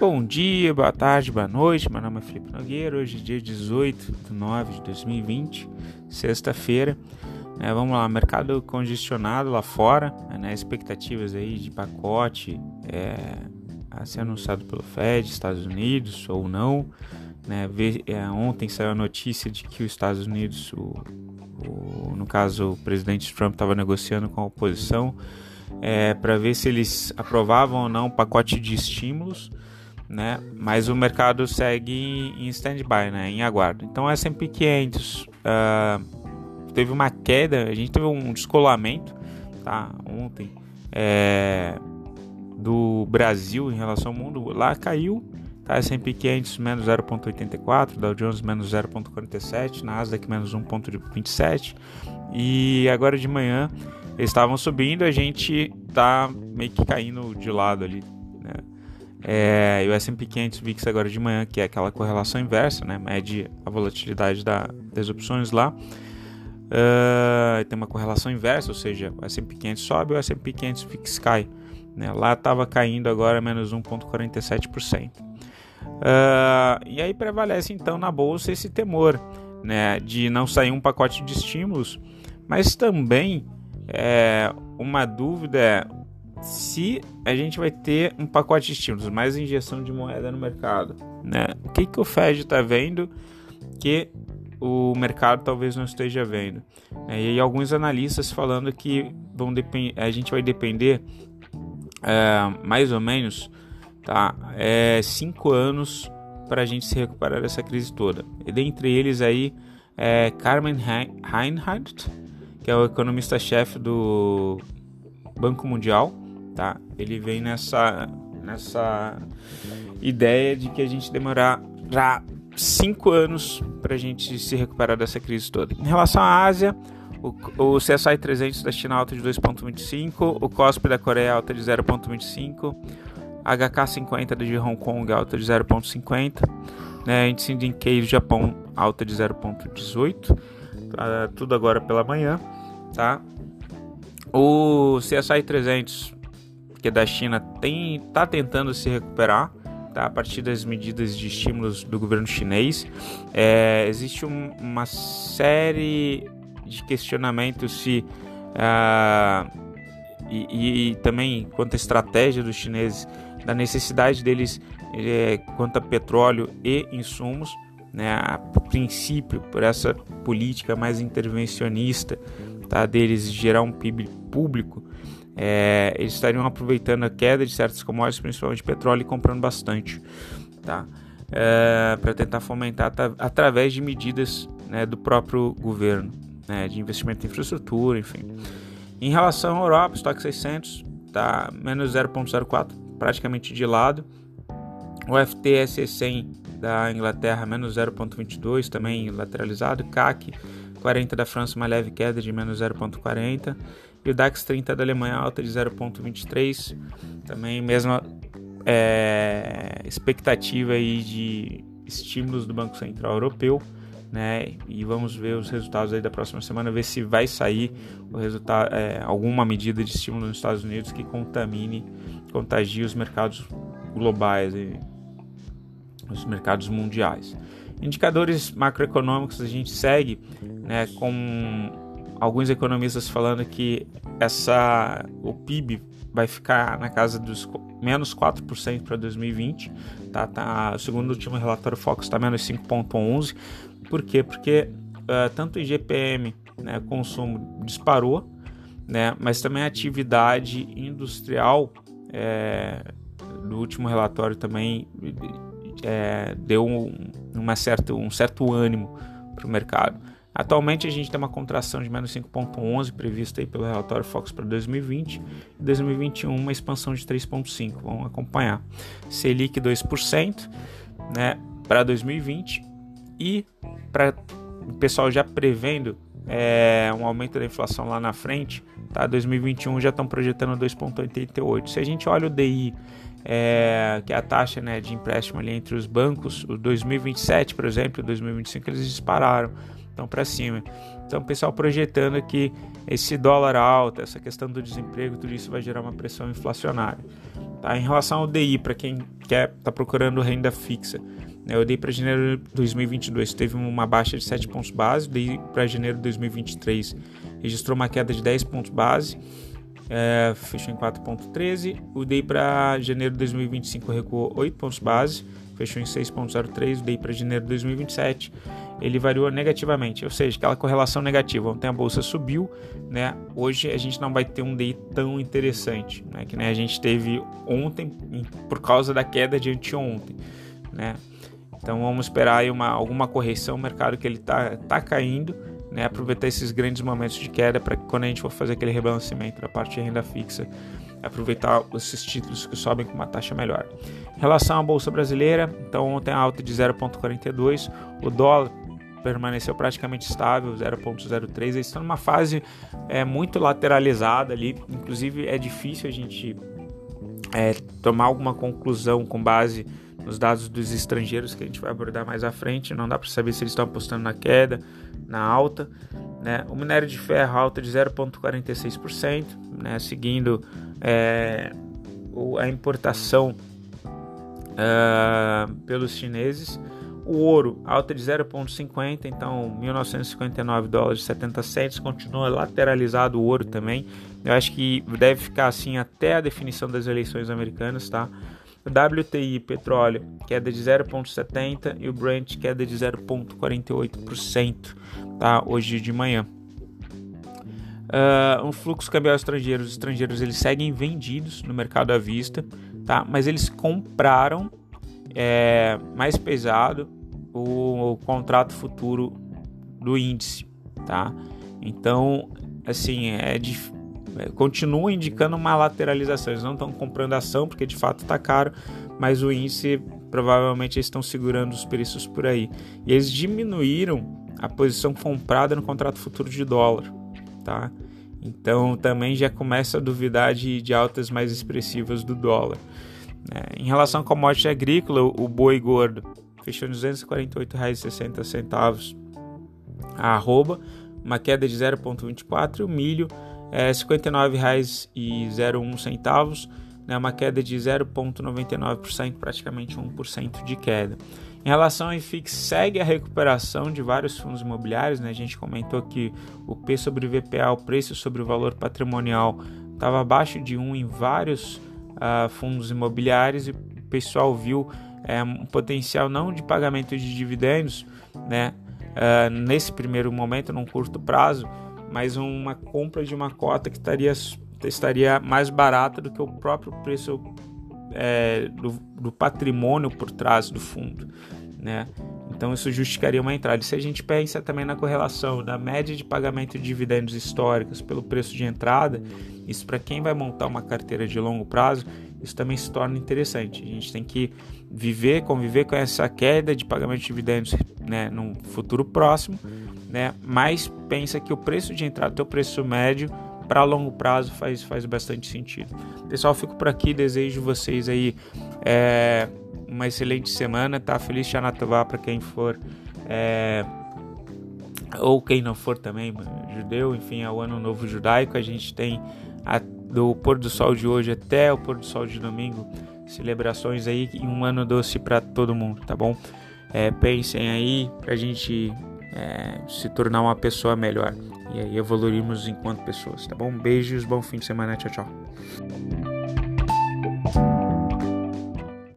Bom dia, boa tarde, boa noite. Meu nome é Felipe Nogueira. Hoje é dia 18 de 9 de 2020, sexta-feira. É, vamos lá, mercado congestionado lá fora, né, expectativas aí de pacote é, a ser anunciado pelo Fed, Estados Unidos ou não. Né, é, ontem saiu a notícia de que os Estados Unidos, o, o, no caso o presidente Trump, estava negociando com a oposição é, para ver se eles aprovavam ou não o pacote de estímulos, né? Mas o mercado segue em stand-by, né? Em aguardo. Então S&P 500 uh, teve uma queda, a gente teve um descolamento, tá? Ontem é, do Brasil em relação ao mundo, lá caiu, tá? S&P 500 menos 0,84, Dow Jones menos 0,47, Nasdaq menos 1,27 e agora de manhã eles estavam subindo, a gente tá meio que caindo de lado ali? É, e o S&P 500 VIX agora de manhã, que é aquela correlação inversa, né? Mede a volatilidade da, das opções lá. Uh, tem uma correlação inversa, ou seja, o S&P 500 sobe, o S&P 500 VIX cai. Né? Lá estava caindo agora menos 1,47%. Uh, e aí prevalece então na bolsa esse temor né, de não sair um pacote de estímulos, mas também é, uma dúvida é se a gente vai ter um pacote de estímulos, mais injeção de moeda no mercado. Né? O que, que o Fed está vendo que o mercado talvez não esteja vendo? É, e alguns analistas falando que vão a gente vai depender é, mais ou menos tá, é, cinco anos para a gente se recuperar dessa crise toda. E dentre eles aí é Carmen Reinhardt, que é o economista-chefe do Banco Mundial, tá? Ele vem nessa nessa ideia de que a gente demorará cinco anos para a gente se recuperar dessa crise toda. Em relação à Ásia, o, o CSI 300 da China alta de 2,25, o COSP da Coreia alta de 0,25, HK50 de Hong Kong alta de 0,50, né, índice de Nikkei do Japão alta de 0,18, tá, tudo agora pela manhã tá? O CSI 300, que da China, tem tá tentando se recuperar, tá? A partir das medidas de estímulos do governo chinês, é, existe um, uma série de questionamentos se uh, e, e, também quanto à estratégia dos chineses, da necessidade deles é, quanto a petróleo e insumos, né, a princípio por essa política mais intervencionista tá, deles gerar um PIB público, é, eles estariam aproveitando a queda de certas commodities, principalmente petróleo, e comprando bastante, tá? É, para tentar fomentar através de medidas né, do próprio governo, né, de investimento em infraestrutura, enfim. Em relação à Europa, estoque 600 tá menos 0,04, praticamente de lado. O FTSE 100 da Inglaterra menos 0,22, também lateralizado. CAC 40 da França, uma leve queda de menos 0,40. E o DAX 30 da Alemanha, alta de 0,23. Também mesma é, expectativa aí de estímulos do Banco Central Europeu. Né? E vamos ver os resultados aí da próxima semana, ver se vai sair o resultado, é, alguma medida de estímulo nos Estados Unidos que contamine, contagie os mercados globais, e os mercados mundiais. Indicadores macroeconômicos a gente segue né, com alguns economistas falando que essa, o PIB vai ficar na casa dos menos 4% para 2020. Tá, tá, segundo o último relatório, Fox está menos 5,11%. Por quê? Porque uh, tanto o IGPM, né, consumo, disparou, né, mas também a atividade industrial é, do último relatório também é, deu um, uma certa, um certo ânimo para o mercado. Atualmente a gente tem uma contração de menos 5,11 prevista aí pelo relatório Fox para 2020 e 2021 uma expansão de 3,5. Vamos acompanhar. Selic 2% né, para 2020 e para o pessoal já prevendo é, um aumento da inflação lá na frente, tá? 2021 já estão projetando 2,88. Se a gente olha o DI é, que é a taxa né, de empréstimo ali entre os bancos, o 2027, por exemplo, e 2025, eles dispararam. Estão para cima. Então, o pessoal projetando que esse dólar alto, essa questão do desemprego, tudo isso vai gerar uma pressão inflacionária. Tá? Em relação ao DI, para quem quer tá procurando renda fixa, né, o DI para janeiro de 2022 teve uma baixa de 7 pontos base, o DI para janeiro de 2023 registrou uma queda de 10 pontos base, é, fechou em 4,13. O DI para janeiro de 2025 recuou 8 pontos base, fechou em 6,03. O DI para janeiro de 2027 ele variou negativamente, ou seja, aquela correlação negativa. Ontem a bolsa subiu, né? Hoje a gente não vai ter um DI tão interessante, né? Que a gente teve ontem por causa da queda de anteontem, né? Então vamos esperar aí uma, alguma correção, o mercado que ele tá, tá caindo, né? Aproveitar esses grandes momentos de queda para quando a gente for fazer aquele rebalanceamento da parte de renda fixa, aproveitar esses títulos que sobem com uma taxa melhor. Em relação à bolsa brasileira, então ontem a alta de 0,42, o dólar permaneceu praticamente estável, 0,03. Eles estão numa fase é, muito lateralizada ali, inclusive é difícil a gente é, tomar alguma conclusão com base nos dados dos estrangeiros que a gente vai abordar mais à frente. Não dá para saber se eles estão apostando na queda, na alta. Né? O minério de ferro alta de 0,46%, né? seguindo é, a importação uh, pelos chineses. O ouro alta de 0,50, então 1959 dólares e 70 centes, continua lateralizado o ouro também. Eu acho que deve ficar assim até a definição das eleições americanas, tá? O WTI petróleo queda de 0,70 e o Brent queda de 0,48%, tá? Hoje de manhã. Uh, um fluxo cambial estrangeiro, os estrangeiros eles seguem vendidos no mercado à vista, tá? Mas eles compraram é, mais pesado o, o, contrato futuro do índice, tá? Então, assim, é difícil é, continua indicando uma lateralização. Eles não estão comprando ação porque de fato está caro, mas o índice provavelmente eles estão segurando os preços por aí. E eles diminuíram a posição comprada no contrato futuro de dólar, tá? Então também já começa a duvidar de, de altas mais expressivas do dólar. É, em relação à commodity agrícola, o boi gordo fechou em R$ 248,60 a arroba, uma queda de 0,24 e o milho é, R$ 59,01, né, uma queda de 0,99%, praticamente 1% de queda. Em relação ao IFIX, segue a recuperação de vários fundos imobiliários. Né? A gente comentou que o P sobre VPA, o preço sobre o valor patrimonial, estava abaixo de 1 em vários uh, fundos imobiliários e o pessoal viu é, um potencial não de pagamento de dividendos né? Uh, nesse primeiro momento, num curto prazo, mas uma compra de uma cota que estaria, estaria mais barata do que o próprio preço é, do, do, patrimônio por trás do fundo, né? Então isso justificaria uma entrada. Se a gente pensa também na correlação da média de pagamento de dividendos históricos pelo preço de entrada, isso para quem vai montar uma carteira de longo prazo, isso também se torna interessante. A gente tem que viver, conviver com essa queda de pagamento de dividendos né, no futuro próximo, né? Mas pensa que o preço de entrada, o preço médio para longo prazo faz, faz bastante sentido. Pessoal, fico por aqui, desejo vocês aí é, uma excelente semana, tá? Feliz Xanatová para quem for é, ou quem não for também judeu, enfim, é o ano novo judaico. A gente tem a, do pôr do sol de hoje até o pôr do sol de domingo celebrações aí e um ano doce para todo mundo, tá bom? É, pensem aí pra gente é, se tornar uma pessoa melhor e aí evoluirmos enquanto pessoas, tá bom? Beijos, bom fim de semana, tchau, tchau.